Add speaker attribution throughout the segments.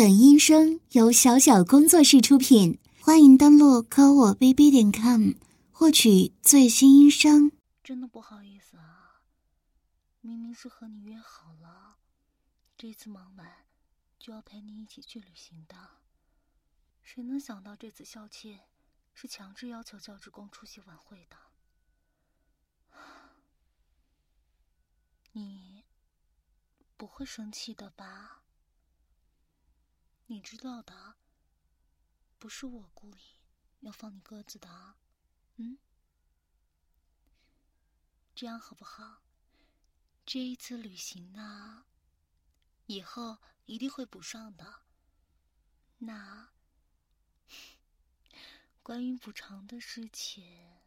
Speaker 1: 本音声由小小工作室出品，欢迎登录科我 bb 点 com 获取最新音声。
Speaker 2: 真的不好意思啊，明明是和你约好了，这次忙完就要陪你一起去旅行的，谁能想到这次校庆是强制要求教职工出席晚会的？你不会生气的吧？你知道的，不是我故意要放你鸽子的，嗯？这样好不好？这一次旅行呢，以后一定会补上的。那关于补偿的事情，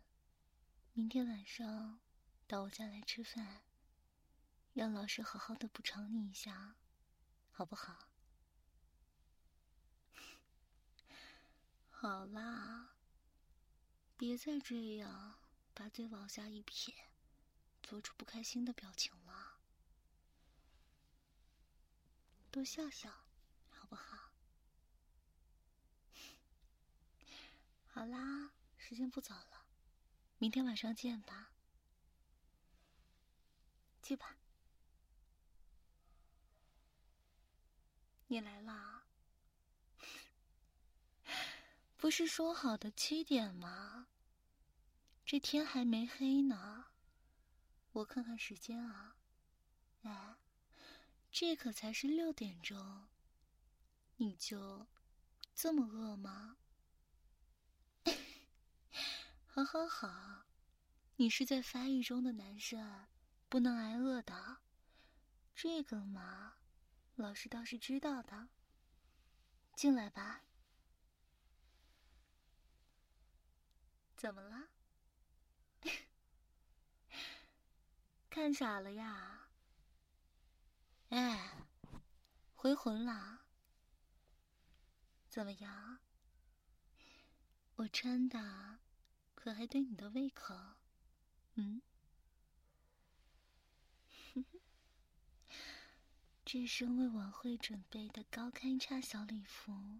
Speaker 2: 明天晚上到我家来吃饭，让老师好好的补偿你一下，好不好？好啦，别再这样把嘴往下一撇，做出不开心的表情了。多笑笑，好不好？好啦，时间不早了，明天晚上见吧。去吧，你来啦。不是说好的七点吗？这天还没黑呢。我看看时间啊，哎，这可才是六点钟。你就这么饿吗？好好好，你是在发育中的男生，不能挨饿的。这个嘛，老师倒是知道的。进来吧。怎么了？看傻了呀？哎，回魂了？怎么样？我穿的可还对你的胃口？嗯？这身为晚会准备的高开叉小礼服，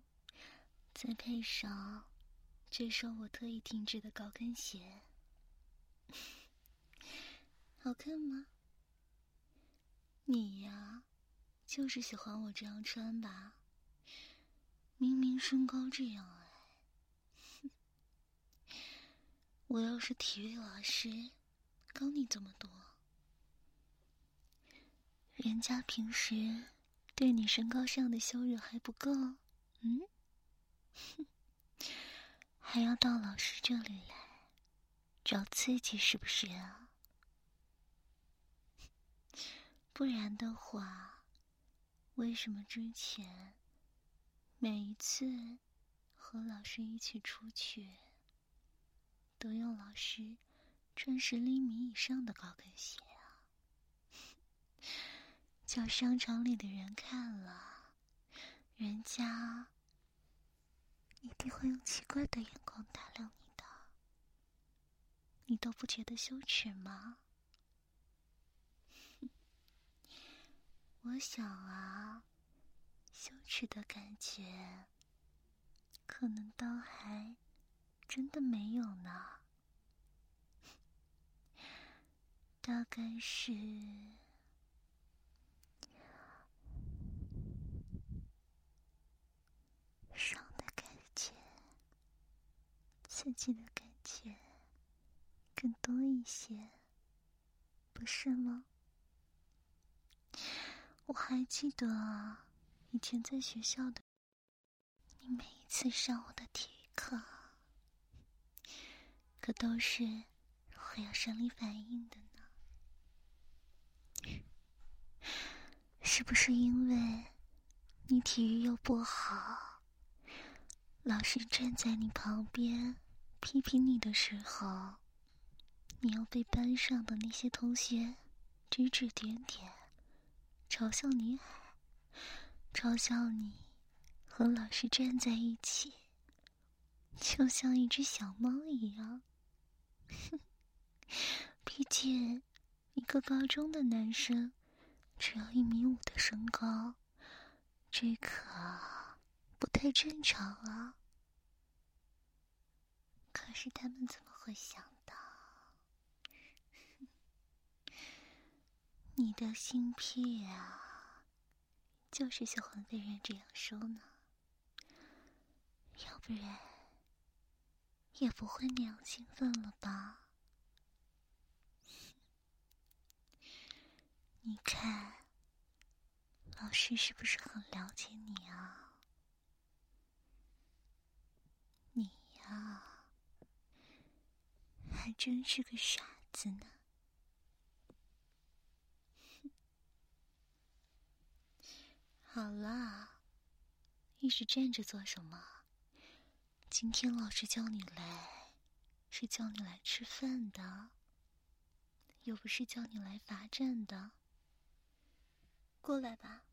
Speaker 2: 再配上……这双我特意定制的高跟鞋，好看吗？你呀，就是喜欢我这样穿吧？明明身高这样矮，我要是体育老师，高你这么多，人家平时对你身高上的羞辱还不够，嗯？还要到老师这里来找刺激，是不是啊？不然的话，为什么之前每一次和老师一起出去，都用老师穿十厘米以上的高跟鞋啊？叫商场里的人看了，人家……一定会用奇怪的眼光打量你的，你都不觉得羞耻吗？我想啊，羞耻的感觉，可能倒还真的没有呢，大概是。自己的感觉更多一些，不是吗？我还记得，以前在学校的，你每一次上我的体育课，可都是会有生理反应的呢。是不是因为你体育又不好，老师站在你旁边？批评你的时候，你要被班上的那些同学指指点点，嘲笑你矮，嘲笑你和老师站在一起，就像一只小猫一样。哼，毕竟一个高中的男生只有一米五的身高，这可不太正常啊。可是他们怎么会想到，你的心癖啊，就是喜欢被人这样说呢？要不然也不会那样兴奋了吧？你看，老师是不是很了解你啊？你呀，还真是个傻子呢。好啦，一直站着做什么？今天老师叫你来，是叫你来吃饭的，又不是叫你来罚站的。过来吧，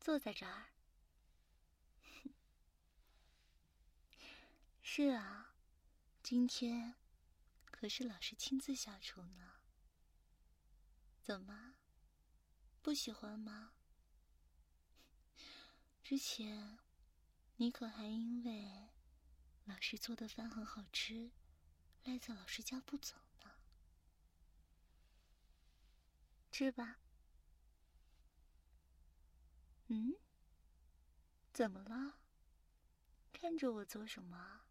Speaker 2: 坐在这儿。是啊，今天可是老师亲自下厨呢。怎么，不喜欢吗？之前你可还因为老师做的饭很好吃，赖在老师家不走呢。吃吧。嗯？怎么了？看着我做什么？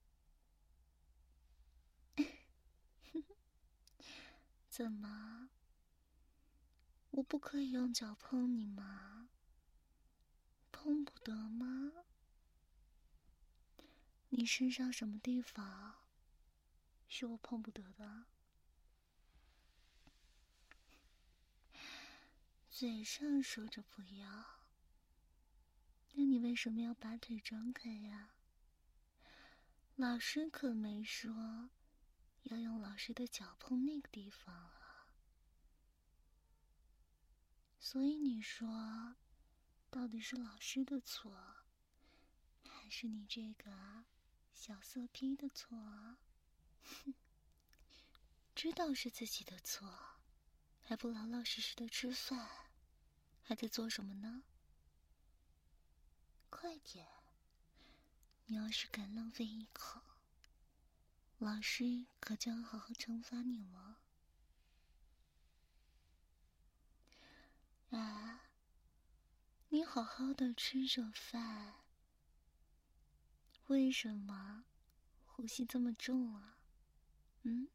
Speaker 2: 怎么？我不可以用脚碰你吗？碰不得吗？你身上什么地方是我碰不得的？嘴上说着不要，那你为什么要把腿张开呀？老师可没说要用老师的脚碰那个地方啊。所以你说，到底是老师的错，还是你这个小色批的错？哼，知道是自己的错。还不老老实实的吃饭，还在做什么呢？快点！你要是敢浪费一口，老师可将好好惩罚你了。啊，你好好的吃着饭，为什么呼吸这么重啊？嗯？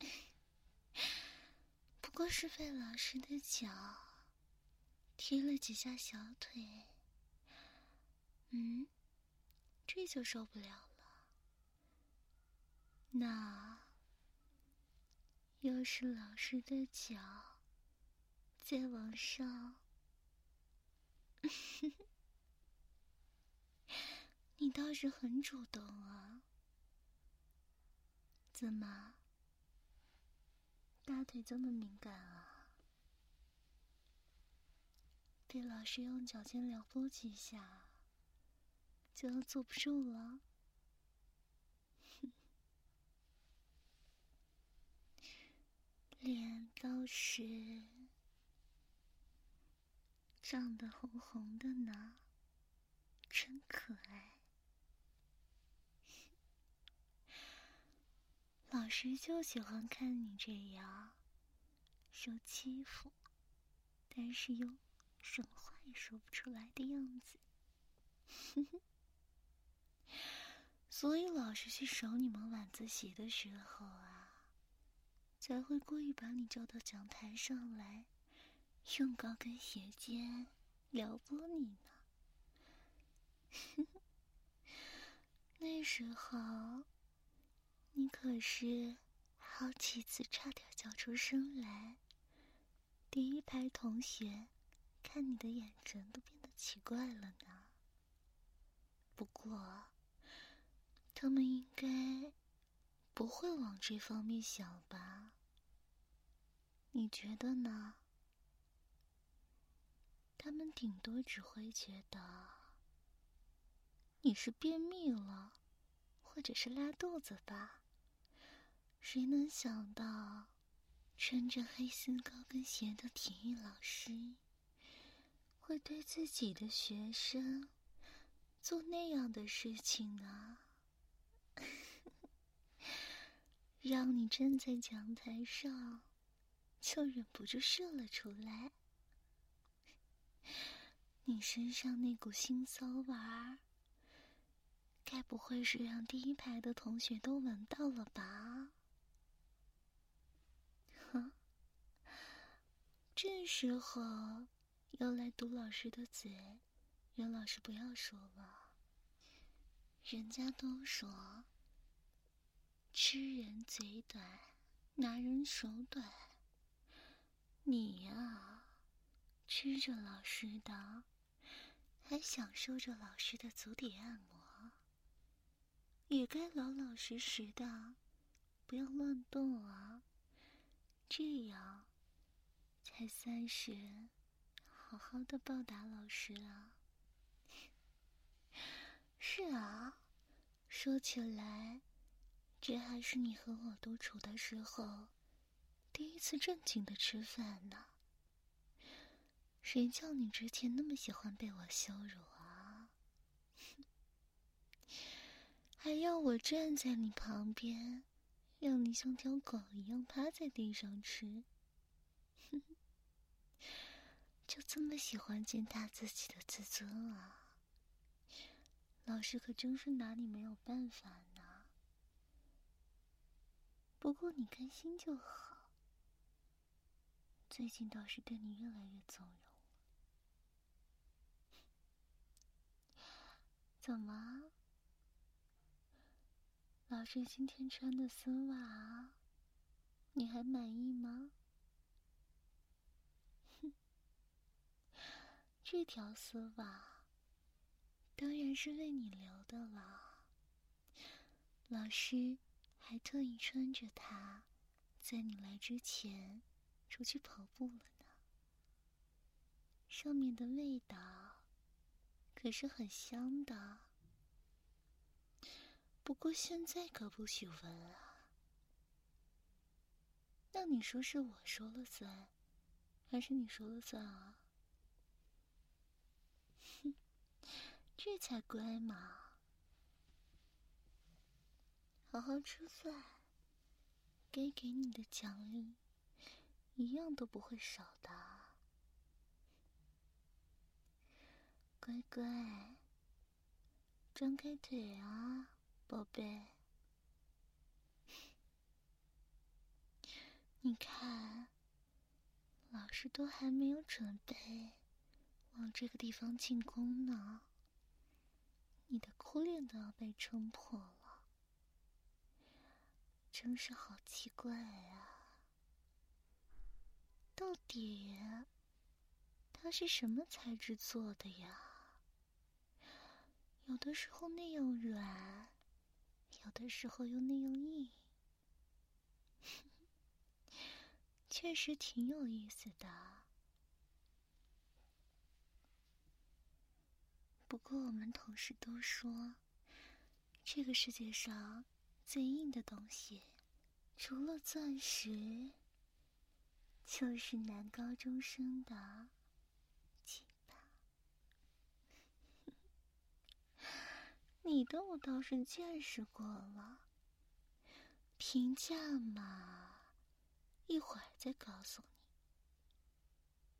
Speaker 2: 不过是被老师的脚踢了几下小腿，嗯，这就受不了。那又是老师的脚在往上，你倒是很主动啊，怎么？大腿这么敏感啊！被老师用脚尖撩拨几下，就要坐不住了。脸倒是涨得红红的呢，真可爱。老师就喜欢看你这样受欺负，但是又什么话也说不出来的样子。所以老师去守你们晚自习的时候啊，才会故意把你叫到讲台上来，用高跟鞋尖撩拨你呢。那时候。你可是好几次差点叫出声来，第一排同学看你的眼神都变得奇怪了呢。不过，他们应该不会往这方面想吧？你觉得呢？他们顶多只会觉得你是便秘了，或者是拉肚子吧。谁能想到，穿着黑心高跟鞋的体育老师，会对自己的学生做那样的事情呢？让你站在讲台上，就忍不住射了出来。你身上那股腥骚味儿，该不会是让第一排的同学都闻到了吧？哼，这时候要来堵老师的嘴，让老师不要说了。人家都说，吃人嘴短，拿人手短。你呀，吃着老师的。还享受着老师的足底按摩，也该老老实实的，不要乱动啊！这样才算是好好的报答老师啊！是啊，说起来，这还是你和我独处的时候第一次正经的吃饭呢。谁叫你之前那么喜欢被我羞辱啊？还要我站在你旁边，让你像条狗一样趴在地上吃？就这么喜欢践踏自己的自尊啊？老师可真是拿你没有办法。不过你开心就好。最近倒是对你越来越纵容。怎么？老师今天穿的丝袜，你还满意吗？哼，这条丝袜当然是为你留的了。老师还特意穿着它，在你来之前出去跑步了呢。上面的味道。可是很香的，不过现在可不许闻啊。那你说是我说了算，还是你说了算啊？哼，这才乖嘛！好好吃饭，该给你的奖励，一样都不会少的。乖乖，张开腿啊，宝贝！你看，老师都还没有准备往这个地方进攻呢，你的裤链都要被撑破了，真是好奇怪啊！到底它是什么材质做的呀？有的时候那样软，有的时候又那样硬，确实挺有意思的。不过我们同事都说，这个世界上最硬的东西，除了钻石，就是男高中生的。你的我倒是见识过了，评价嘛，一会儿再告诉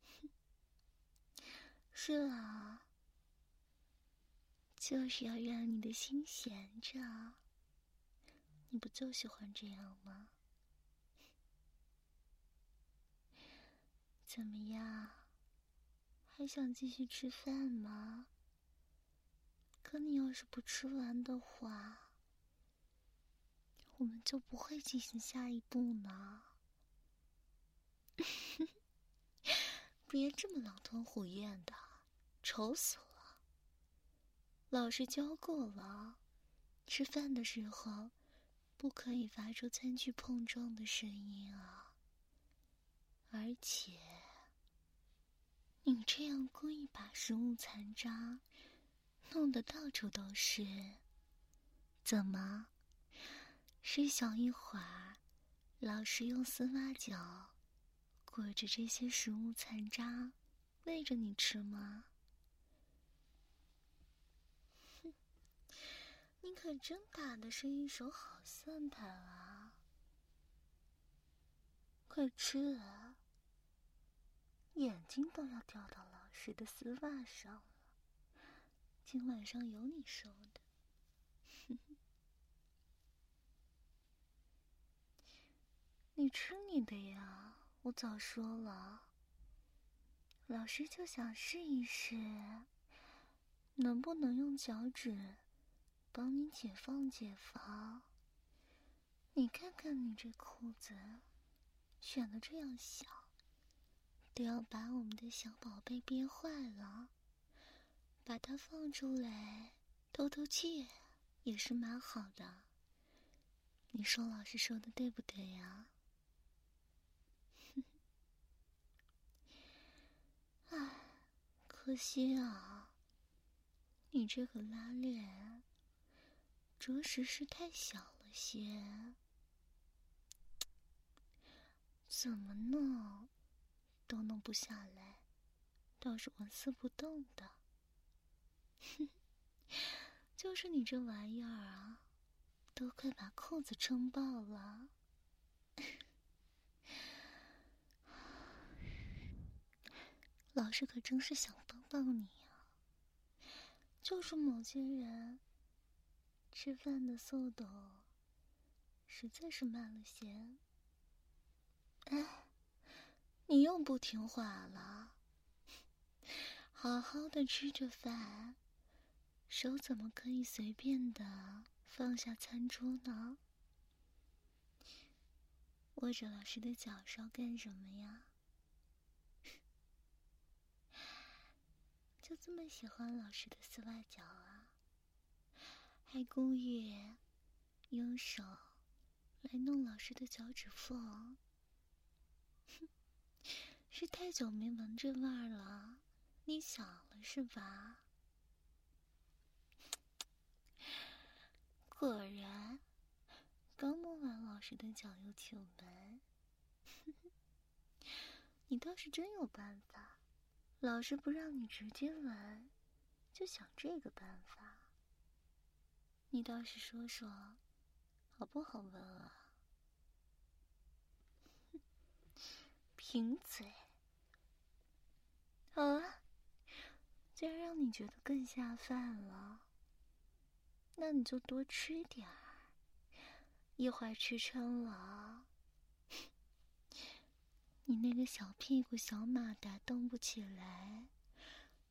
Speaker 2: 你。是啊，就是要让你的心闲着，你不就喜欢这样吗？怎么样，还想继续吃饭吗？可你要是不吃完的话，我们就不会进行下一步呢。别这么狼吞虎咽的，丑死了。老师教过了，吃饭的时候不可以发出餐具碰撞的声音啊。而且，你这样故意把食物残渣。弄得到处都是，怎么？是想一会儿，老师用丝袜脚裹着这些食物残渣，喂着你吃吗？你可真打的是一手好算盘啊！快吃啊！眼睛都要掉到老师的丝袜上了，今晚上有你受的。你吃你的呀，我早说了。老师就想试一试，能不能用脚趾帮你解放解放。你看看你这裤子，选的这样小，都要把我们的小宝贝憋坏了。把它放出来透透气，也是蛮好的。你说老师说的对不对呀？唉，可惜啊，你这个拉链着实是太小了些，怎么弄都弄不下来，倒是纹丝不动的。哼，就是你这玩意儿啊，都快把裤子撑爆了。老师可真是想帮帮你呀，就是某些人吃饭的速度实在是慢了些。哎，你又不听话了，好好的吃着饭，手怎么可以随便的放下餐桌呢？握着老师的脚是要干什么呀？就这么喜欢老师的丝袜脚啊？还故意用手来弄老师的脚趾缝？哼，是太久没闻这味儿了，你想了是吧？果然，刚摸完老师的脚又去闻，你倒是真有办法。老师不让你直接闻，就想这个办法。你倒是说说，好不好闻啊？贫嘴。好啊，既然让你觉得更下饭了，那你就多吃点儿。一会儿吃撑了。你那个小屁股、小马达动不起来，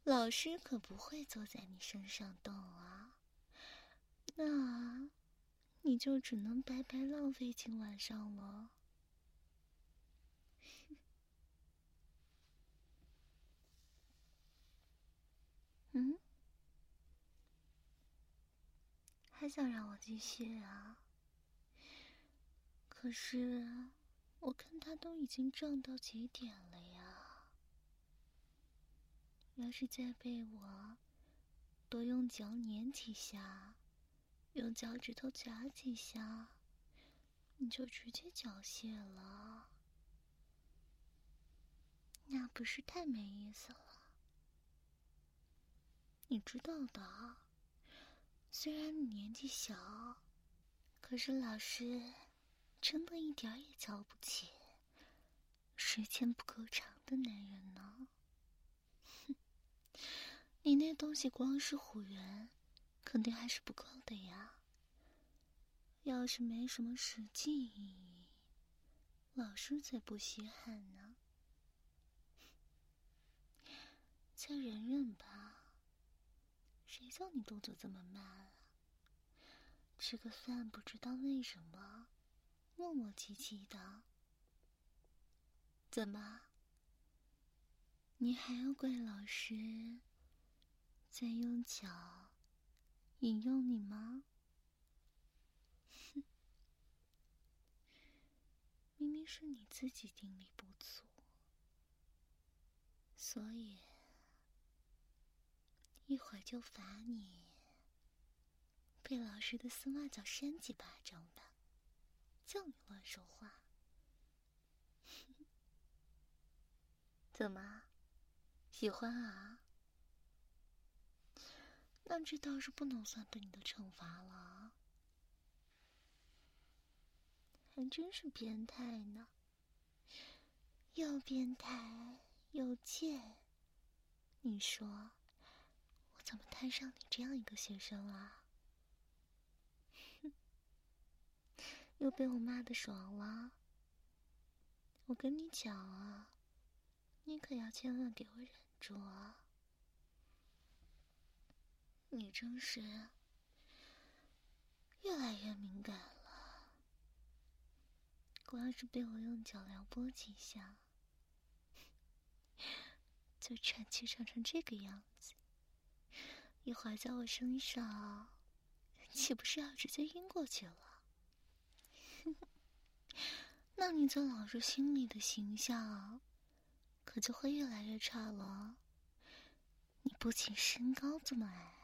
Speaker 2: 老师可不会坐在你身上动啊。那，你就只能白白浪费今晚上了。嗯？还想让我继续啊？可是。我看他都已经胀到极点了呀！要是再被我多用脚碾几下，用脚趾头夹几下，你就直接缴械了，那不是太没意思了？你知道的，虽然你年纪小，可是老师。真的一点也瞧不起时间不够长的男人呢。哼，你那东西光是虎元，肯定还是不够的呀。要是没什么实际意义，老师才不稀罕呢。再忍忍吧，谁叫你动作这么慢啊？吃个饭不知道为什么。磨磨唧唧的，怎么？你还要怪老师在用脚引诱你吗？哼，明明是你自己定力不足，所以一会儿就罚你被老师的丝袜脚扇几巴掌吧。叫你乱说话，怎么喜欢啊？那这倒是不能算对你的惩罚了，还真是变态呢，又变态又贱。你说，我怎么摊上你这样一个学生啊？哼，又被我骂的爽了。我跟你讲啊，你可要千万给我忍住啊！你真是越来越敏感了，光是被我用脚撩拨几下。就喘气喘成这个样子，一会儿在我身上，岂不是要直接晕过去了？那你在老师心里的形象，可就会越来越差了。你不仅身高这么矮，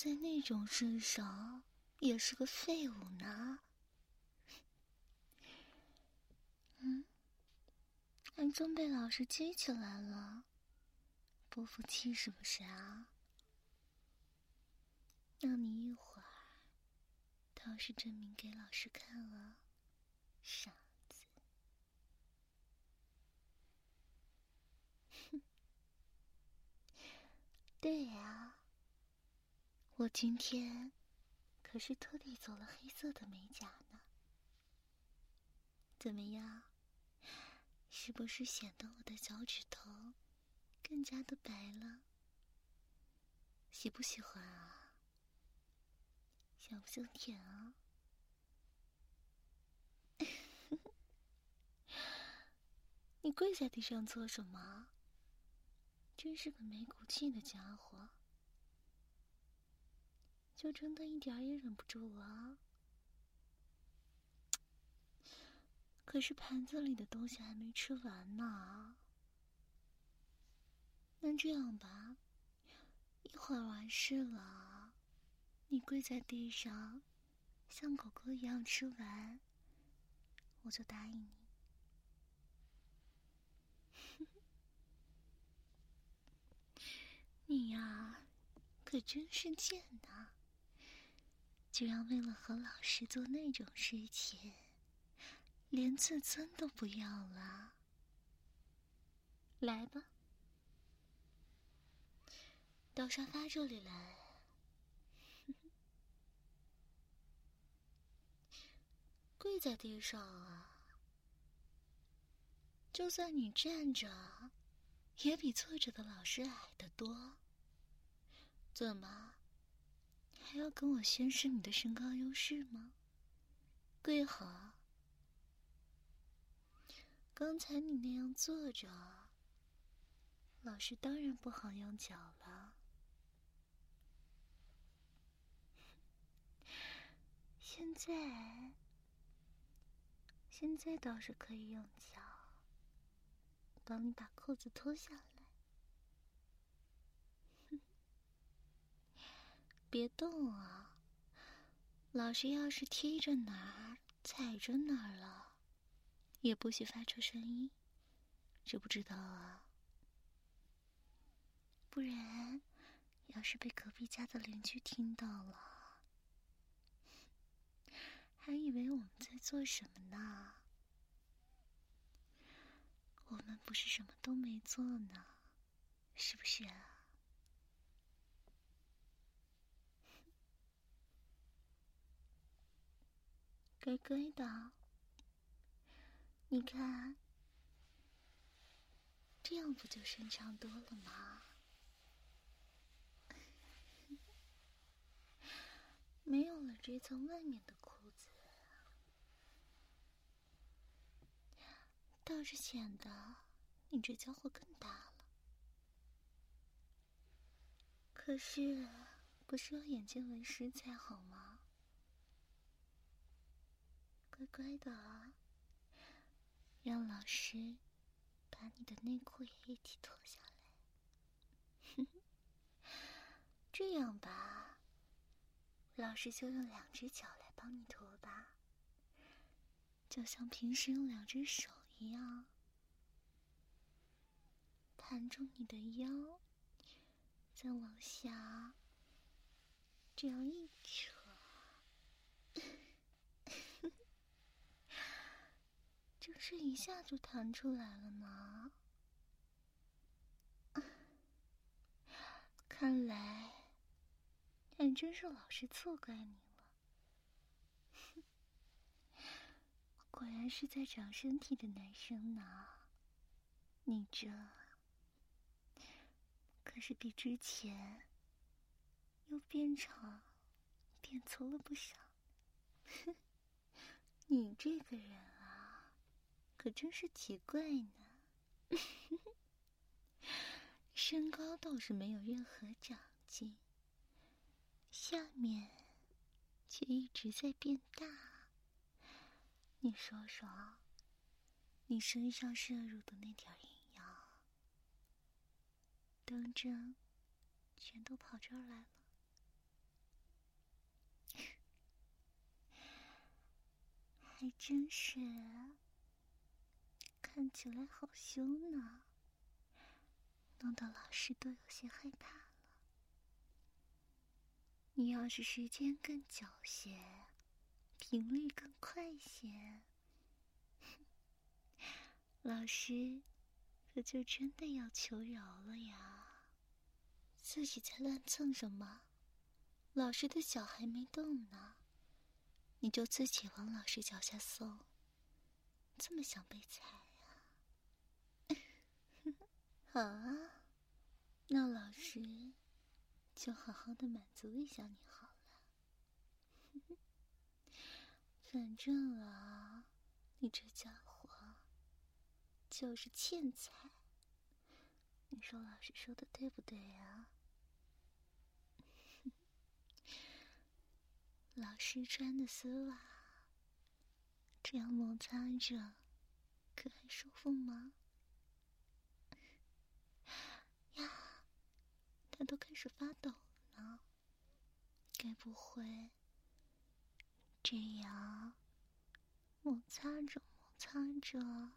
Speaker 2: 在那种身上也是个废物呢。嗯，还真被老师激起来了。不服气是不是啊？那你一会儿倒是证明给老师看了，傻子！哼，对呀，我今天可是特地做了黑色的美甲呢。怎么样？是不是显得我的脚趾头？更加的白了，喜不喜欢啊？想不想舔啊？你跪在地上做什么？真是个没骨气的家伙！就真的一点也忍不住了？可是盘子里的东西还没吃完呢。那这样吧，一会儿完事了，你跪在地上，像狗狗一样吃完，我就答应你。你呀，可真是贱呐！居然为了和老师做那种事情，连自尊都不要了。来吧。到沙发这里来，跪在地上啊！就算你站着，也比坐着的老师矮得多。怎么，还要跟我宣示你的身高优势吗？跪好！刚才你那样坐着，老师当然不好用脚了。现在，现在倒是可以用脚帮你把裤子脱下来。别动啊！老师要是踢着哪儿、踩着哪儿了，也不许发出声音，知不知道啊？不然，要是被隔壁家的邻居听到了。还以为我们在做什么呢？我们不是什么都没做呢，是不是啊？乖乖的，你看，这样不就顺畅多了吗？没有了这层外面的裤子。倒是显得你这家伙更大了。可是，不是要眼见为实才好吗？乖乖的，让老师把你的内裤也一起脱下来。这样吧，老师就用两只脚来帮你脱吧，就像平时用两只手。一样，盘住你的腰，再往下，这样一扯，这是一下就弹出来了呢。看来还真是老师错怪你了。果然是在长身体的男生呢。你这可是比之前又变长、变粗了不少。你这个人，可真是奇怪呢。身高倒是没有任何长进，下面却一直在变大。你说说，你身上摄入的那点营养。当真，全都跑这儿来了，还真是，看起来好凶呢，弄得老师都有些害怕了。你要是时间更久些，频率更快些，老师可就真的要求饶了呀。自己在乱蹭什么？老师的脚还没动呢，你就自己往老师脚下送，这么想被踩呀？好啊，那老师就好好的满足一下你好了。反正啊，你这家伙就是欠踩，你说老师说的对不对呀？老师穿的丝袜，这样摩擦着，可还舒服吗？他都开始发抖了。该不会这样摩擦着摩擦着，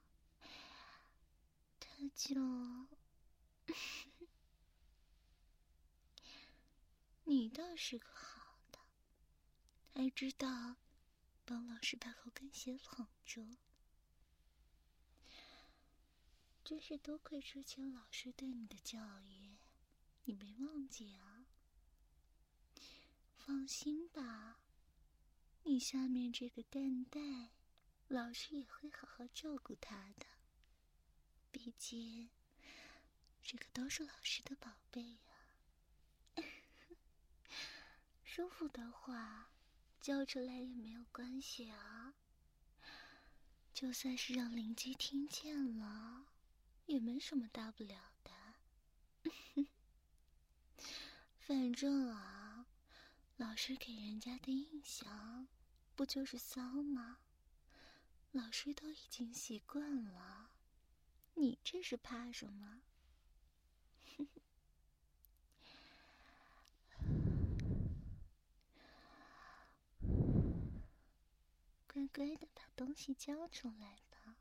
Speaker 2: 他就 你倒是个好的。还知道帮老师把高跟鞋捧住，真是多亏之前老师对你的教育，你没忘记啊？放心吧，你下面这个蛋蛋，老师也会好好照顾他的。毕竟，这可都是老师的宝贝呀。舒服的话。叫出来也没有关系啊，就算是让邻居听见了，也没什么大不了的。反正啊，老师给人家的印象不就是骚吗？老师都已经习惯了，你这是怕什么？乖乖的把东西交出来吧，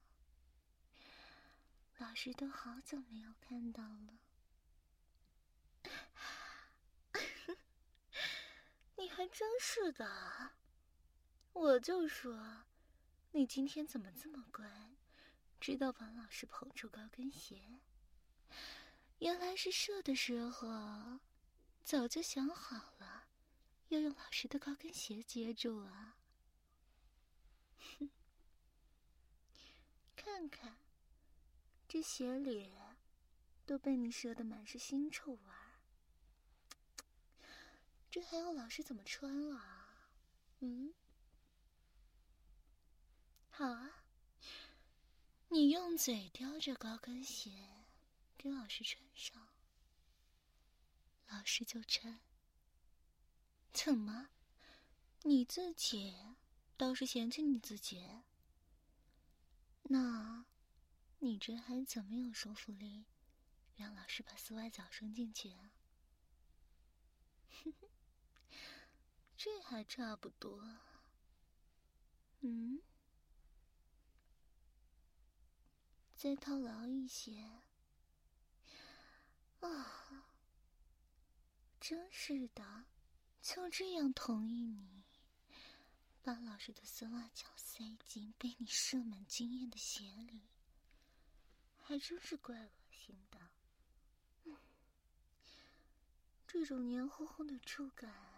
Speaker 2: 老师都好久没有看到了。你还真是的，我就说，你今天怎么这么乖，知道王老师捧出高跟鞋？原来是射的时候，早就想好了，要用老师的高跟鞋接住啊。哼，看看，这鞋里都被你射的满是腥臭味，这还要老师怎么穿了？嗯，好啊，你用嘴叼着高跟鞋给老师穿上，老师就穿。怎么，你自己？倒是嫌弃你自己，那，你这还怎么有说服力，让老师把丝袜脚伸进去啊？这还差不多。嗯，再套牢一些，啊，真是的，就这样同意你，把老师的丝袜脚塞进被你射满经验的鞋里，还真是怪恶心的。嗯，这种黏糊糊的触感，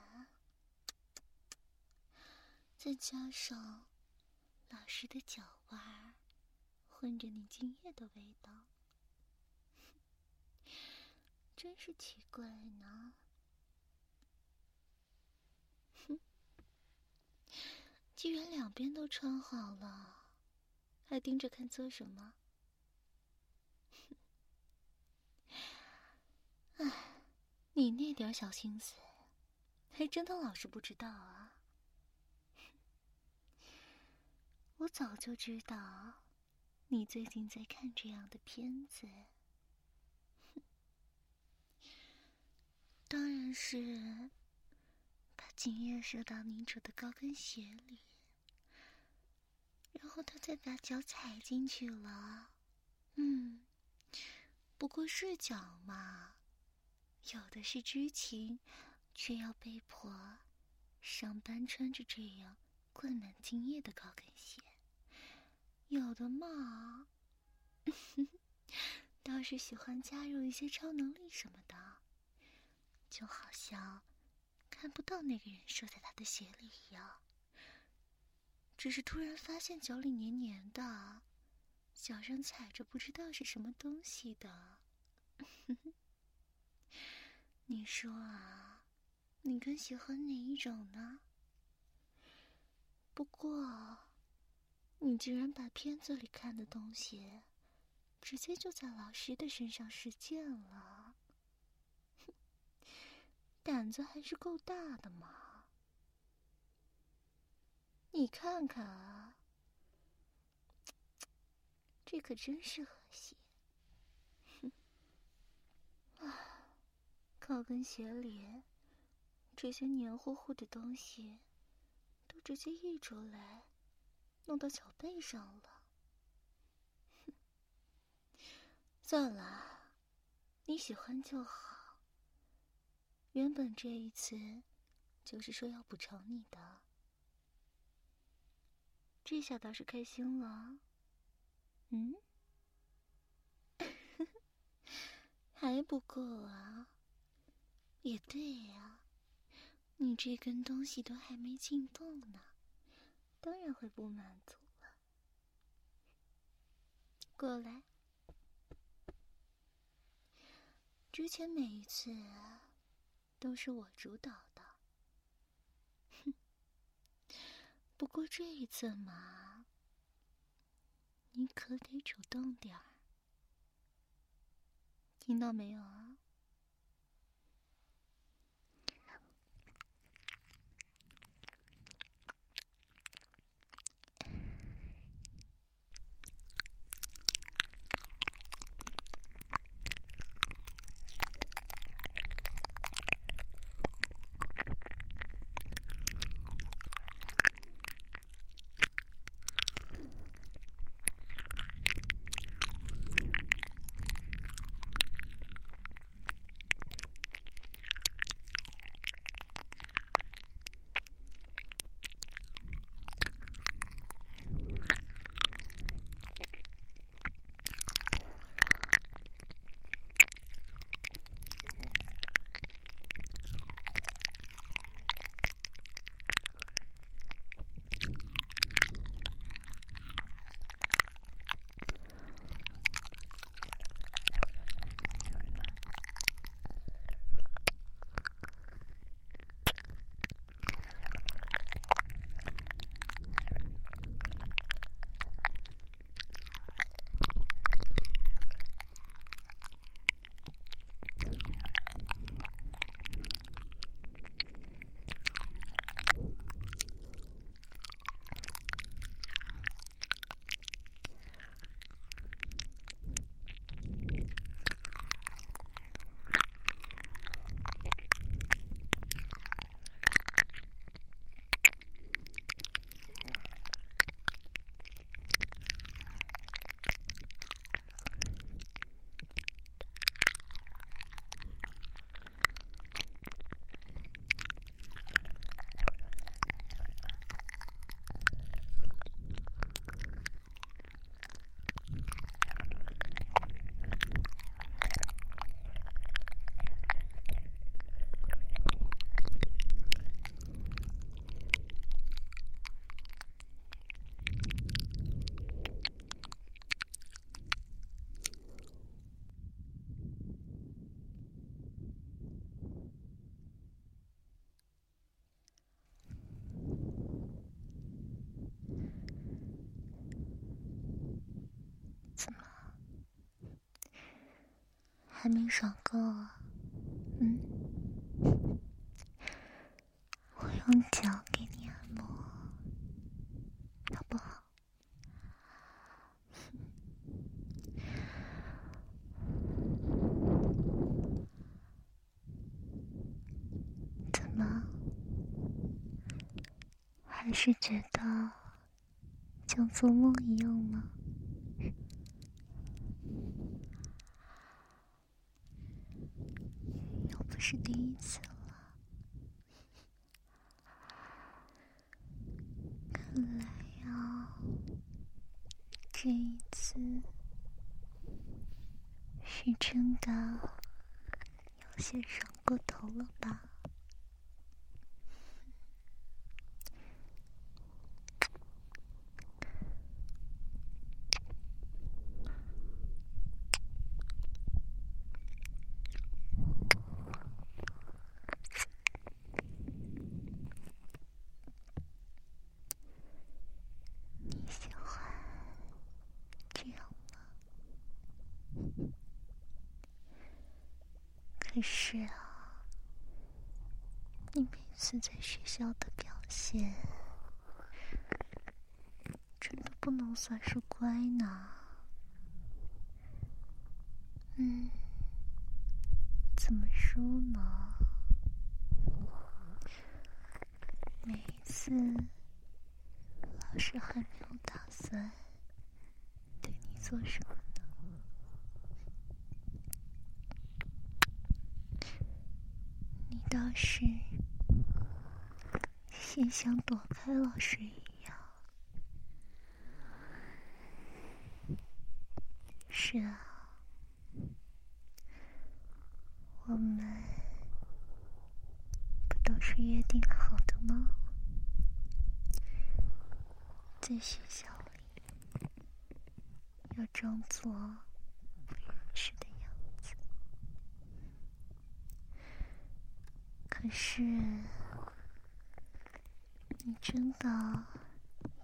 Speaker 2: 再加上老师的脚腕儿混着你精液的味道。真是奇怪呢！哼，既然两边都穿好了，还盯着看做什么？哎，你那点小心思，还真当老师不知道啊！我早就知道，你最近在看这样的片子。当然是把精液射到女主的高跟鞋里，然后他再把脚踩进去了。嗯，不过是脚嘛，有的是知情，却要被迫上班穿着这样灌满精液的高跟鞋；有的嘛，倒是喜欢加入一些超能力什么的。就好像看不到那个人射在他的鞋里一样，只是突然发现脚里黏黏的，脚上踩着不知道是什么东西的。你说啊，你更喜欢哪一种呢？不过，你居然把片子里看的东西，直接就在老师的身上实践了。哼胆子还是够大的嘛！你看看啊，这可真是恶心！哼，啊，高跟鞋里这些黏糊糊的东西都直接溢出来，弄到脚背上了。算了，你喜欢就好。原本这一次就是说要补偿你的，这下倒是开心了。嗯，还不够啊？也对呀，你这根东西都还没进洞呢，当然会不满足了。过来，之前每一次。都是我主导的，哼。不过这一次嘛，你可得主动点儿，听到没有啊？没爽够啊？嗯，我用脚给你按摩，好不好？怎么？还是觉得像做梦一样吗？又不是第一次了，看来呀，这一次是真的有些爽过头了吧？你喜欢这样吗？可是啊，你每次在学校的表现，真的不能算是乖呢。嗯，怎么说呢？每一次。老师还没有打算对你做什么呢？你倒是像躲开老师一样。是啊，我们不都是约定好的吗？在学校里，要装作不认识的样子。可是，你真的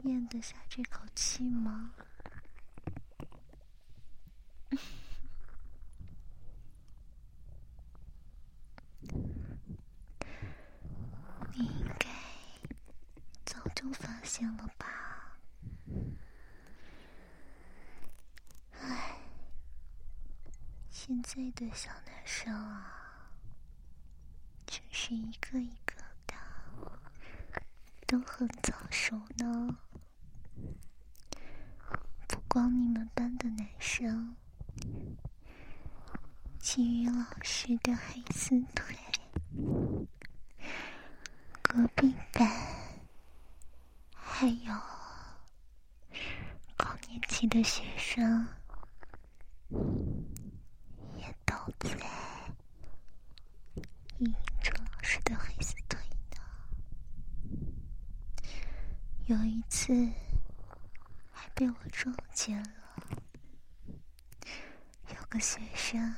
Speaker 2: 咽得下这口气吗？你应该早就发现了吧？唉，现在的小男生啊，真是一个一个的都很早熟呢。不光你们班的男生，其余老师的黑丝腿，隔壁班还有高年级的学生，也都在意淫着老师的黑丝腿呢。有一次。还被我撞见了，有个学生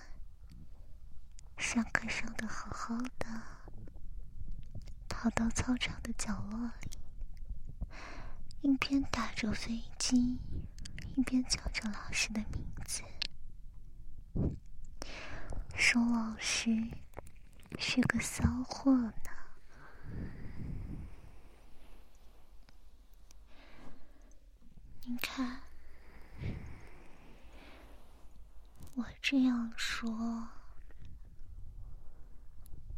Speaker 2: 上课上的好好的，跑到操场的角落里，一边打着飞机，一边叫着老师的名字，说老师是个骚货呢。你看，我这样说，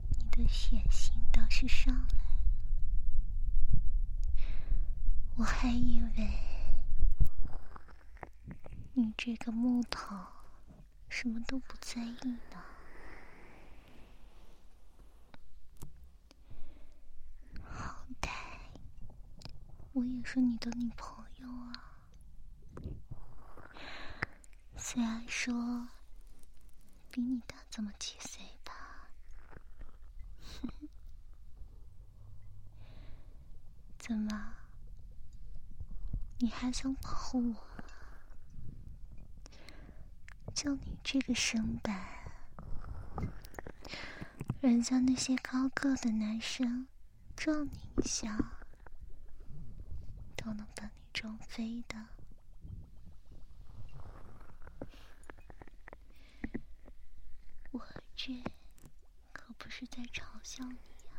Speaker 2: 你的血性倒是上来了。我还以为你这个木头什么都不在意呢。好歹我也是你的女朋友啊。虽然说比你大这么几岁吧，怎么？你还想保护我？就你这个身板，人家那些高个的男生撞你一下，都能把你撞飞的。这可不是在嘲笑你呀！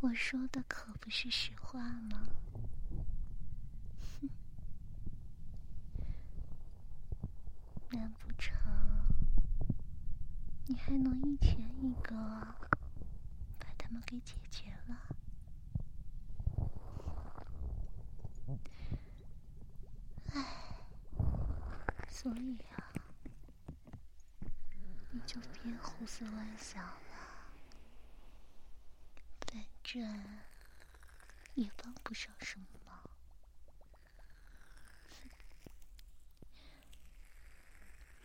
Speaker 2: 我说的可不是实话吗？哼，难不成你还能一拳一个把他们给解决了？所以啊，就别胡思乱想了，反正也帮不上什么忙。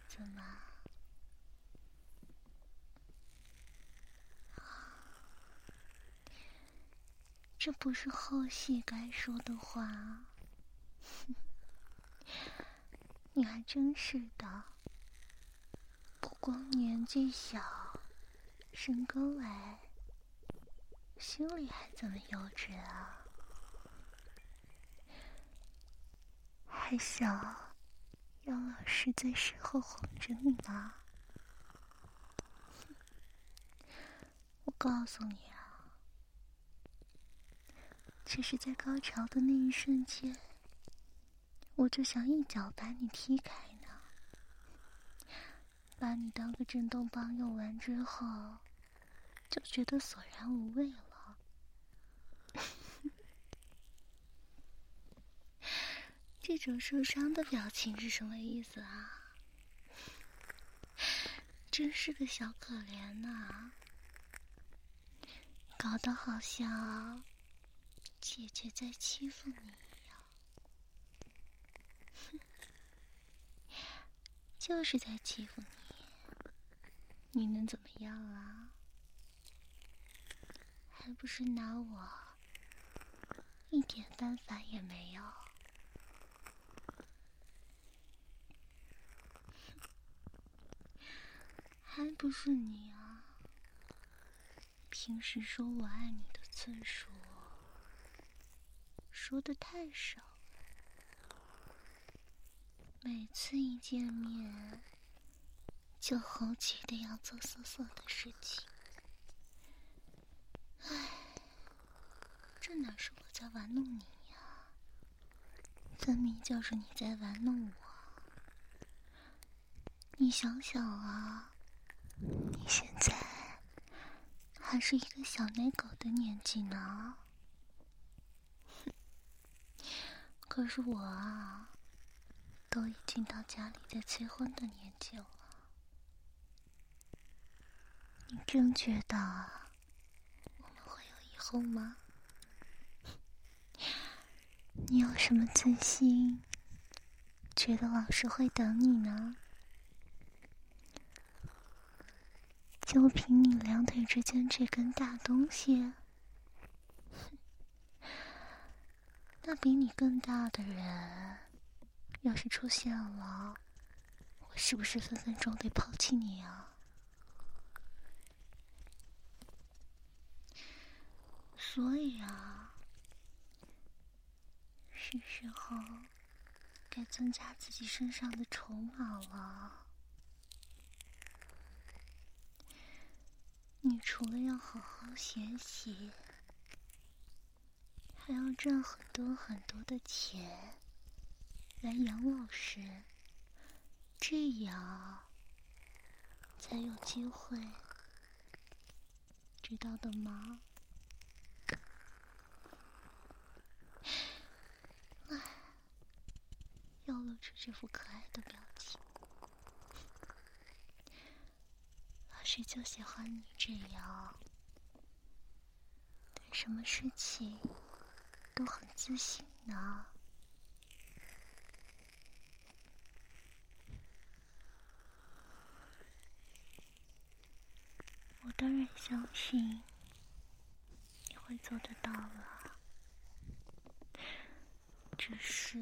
Speaker 2: 怎么？这不是后戏该说的话。你还真是的，光年纪小，身高矮，心里还这么幼稚啊！还想让老师在身后哄着你吗？我告诉你啊，只是在高潮的那一瞬间。我就想一脚把你踢开，把你当个震动棒用完之后，就觉得索然无味了。这种受伤的表情是什么意思啊？真是个小可怜呐，搞得好像姐姐在欺负你一样。就是在欺负你，你能怎么样啊？还不是拿我一点办法也没有？还不是你啊？平时说我爱你的次数说的太少。每次一见面，就好奇的要做色色的事情。唉，这哪是我在玩弄你呀？分明就是你在玩弄我。你想想啊，你现在还是一个小奶狗的年纪呢。可是我啊。都已经到家里在催婚的年纪了，你真觉得我们会有以后吗？你有什么自信，觉得老师会等你呢？就凭你两腿之间这根大东西，那比你更大的人。要是出现了，我是不是分分钟得抛弃你啊？所以啊，是时候该增加自己身上的筹码了。你除了要好好学习，还要赚很多很多的钱。来养老师，这样才有机会，知道的吗？哎，要露出这副可爱的表情，老师就喜欢你这样，对什么事情都很自信呢。我当然相信你会做得到了，只是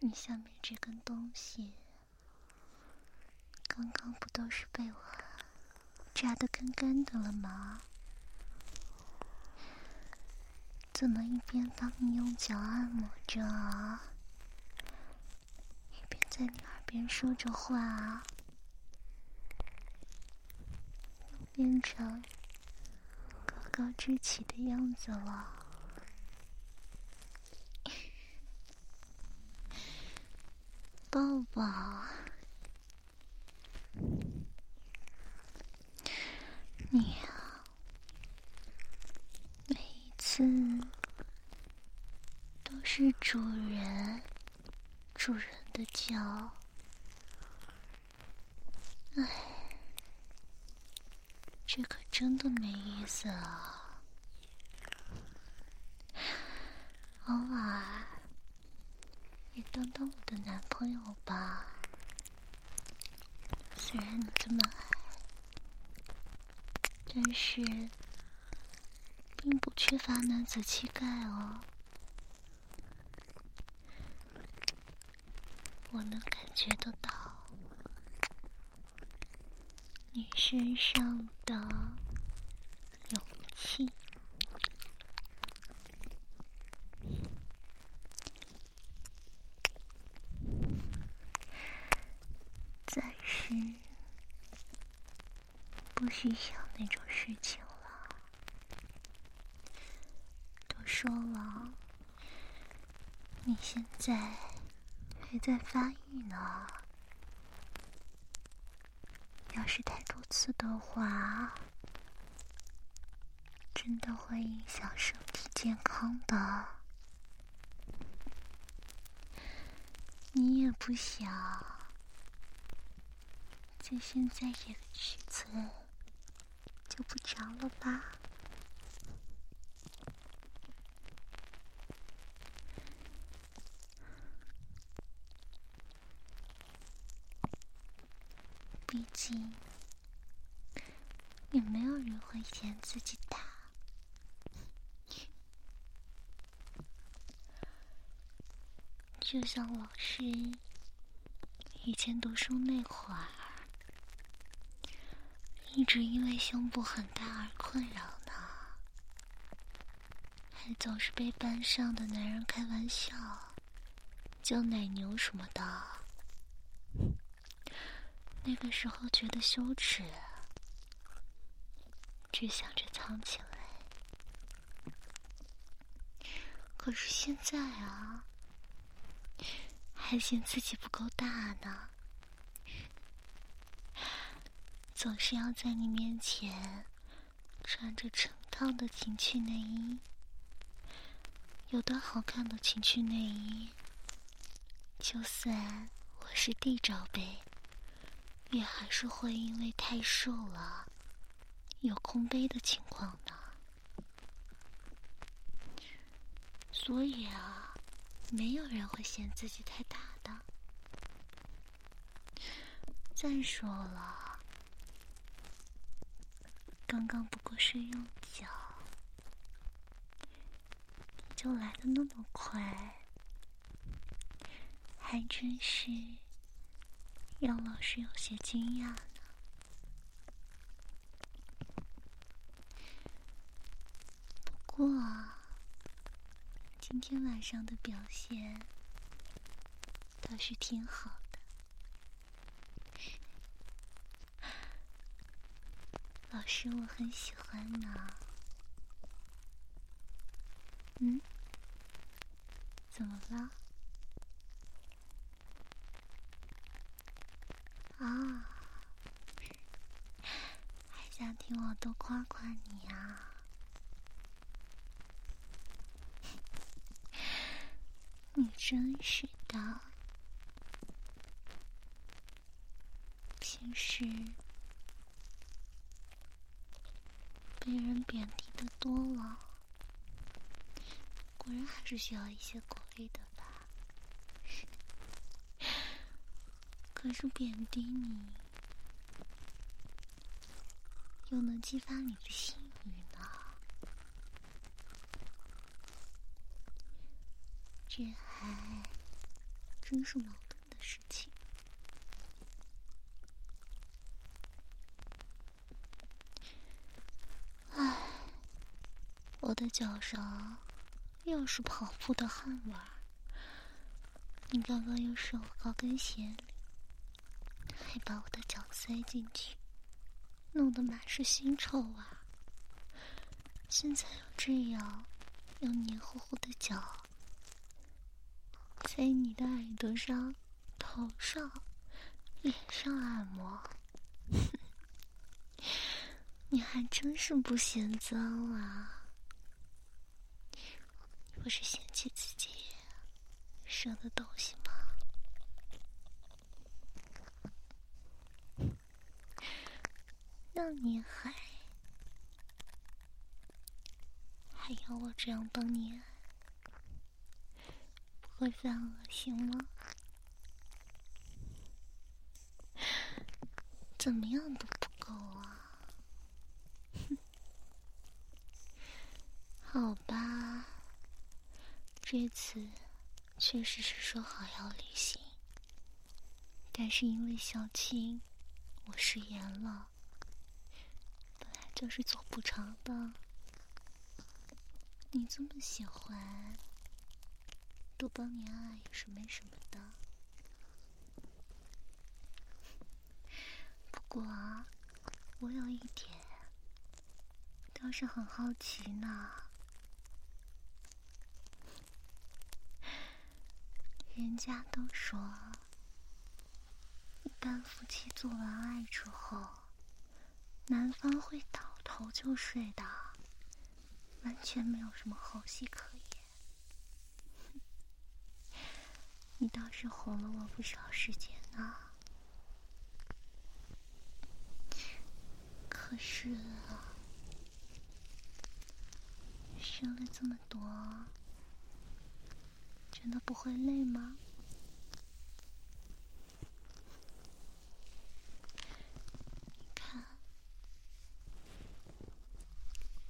Speaker 2: 你下面这根东西，刚刚不都是被我扎得干干的了吗？怎么一边帮你用脚按摩着，一边在你耳边说着话啊，变成高高支起的样子了。抱抱，你啊，每一次都是主人，主人的叫。哎，这可真的没意思啊！偶尔也当当我的男朋友吧，虽然你这么矮，但是并不缺乏男子气概哦。我能感觉得到。你身上的勇气，暂时不许想那种事情了。都说了，你现在还在发育呢。要是太多次的话，真的会影响身体健康的。你也不想在现在这个尺寸就不着了吧？毕竟，也没有人会嫌自己大。就像老师以前读书那会儿，一直因为胸部很大而困扰呢，还总是被班上的男人开玩笑，叫奶牛什么的。那个时候觉得羞耻，只想着藏起来。可是现在啊，还嫌自己不够大呢，总是要在你面前穿着成套的情趣内衣。有的好看的情趣内衣，就算我是地罩杯。也还是会因为太瘦了，有空杯的情况呢。所以啊，没有人会嫌自己太大的。再说了，刚刚不过是用脚，就来的那么快，还真是。让老师有些惊讶呢。不过，今天晚上的表现倒是挺好老师，我很喜欢呢。嗯？怎么了？啊，还想听我多夸夸你啊？你真是的，平时被人贬低的多了，果然还是需要一些鼓励的吧。可是贬低你，又能激发你的性欲呢？这还真是矛盾的事情。唉，我的脚上又是跑步的汗味儿。你刚刚又是我高跟鞋里。还把我的脚塞进去，弄得满是腥臭味。现在又这样，用黏糊糊的脚在你的耳朵上、头上、脸上按摩，你还真是不嫌脏啊！不是嫌弃自己舍的东西吗？那你还还要我这样帮你，不会犯恶心吗？怎么样都不够啊！好吧，这次确实是说好要旅行，但是因为小青，我食言了。就是做不长的，你这么喜欢，多帮你按按也是没什么的。不过我有一点倒是很好奇呢，人家都说，一般夫妻做完爱之后。男方会倒头就睡的，完全没有什么后戏可言。你倒是哄了我不少时间呢。可是啊，生了这么多，真的不会累吗？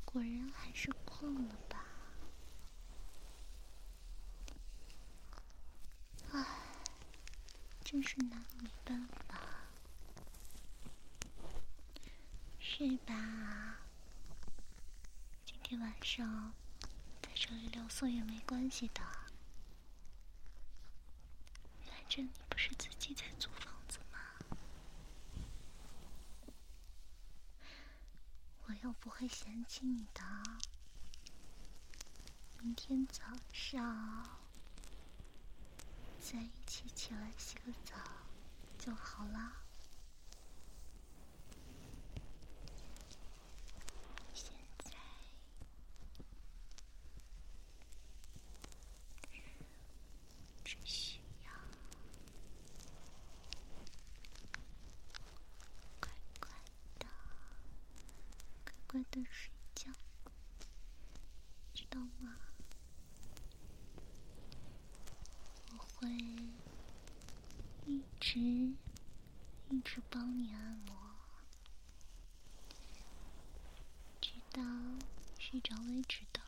Speaker 2: 果然还是困了吧？唉，真是拿你没办法。睡吧，今天晚上在这里留宿也没关系的，反正你不是自己在租房子吗。我又不会嫌弃你的。明天早上再一起起来洗个澡就好了。现在只需要乖乖的。乖的睡觉，知道吗？我会一直一直帮你按摩，直到睡着为止的。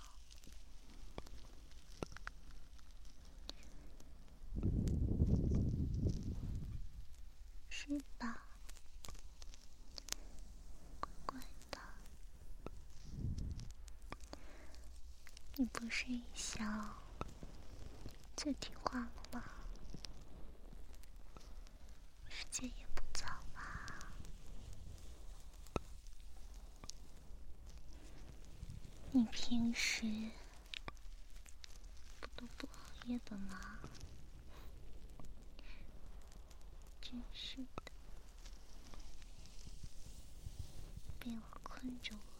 Speaker 2: 睡吧。你不是一笑就听话了吗？时间也不早吧？你平时不都不熬夜的吗？真是的，被我困住了。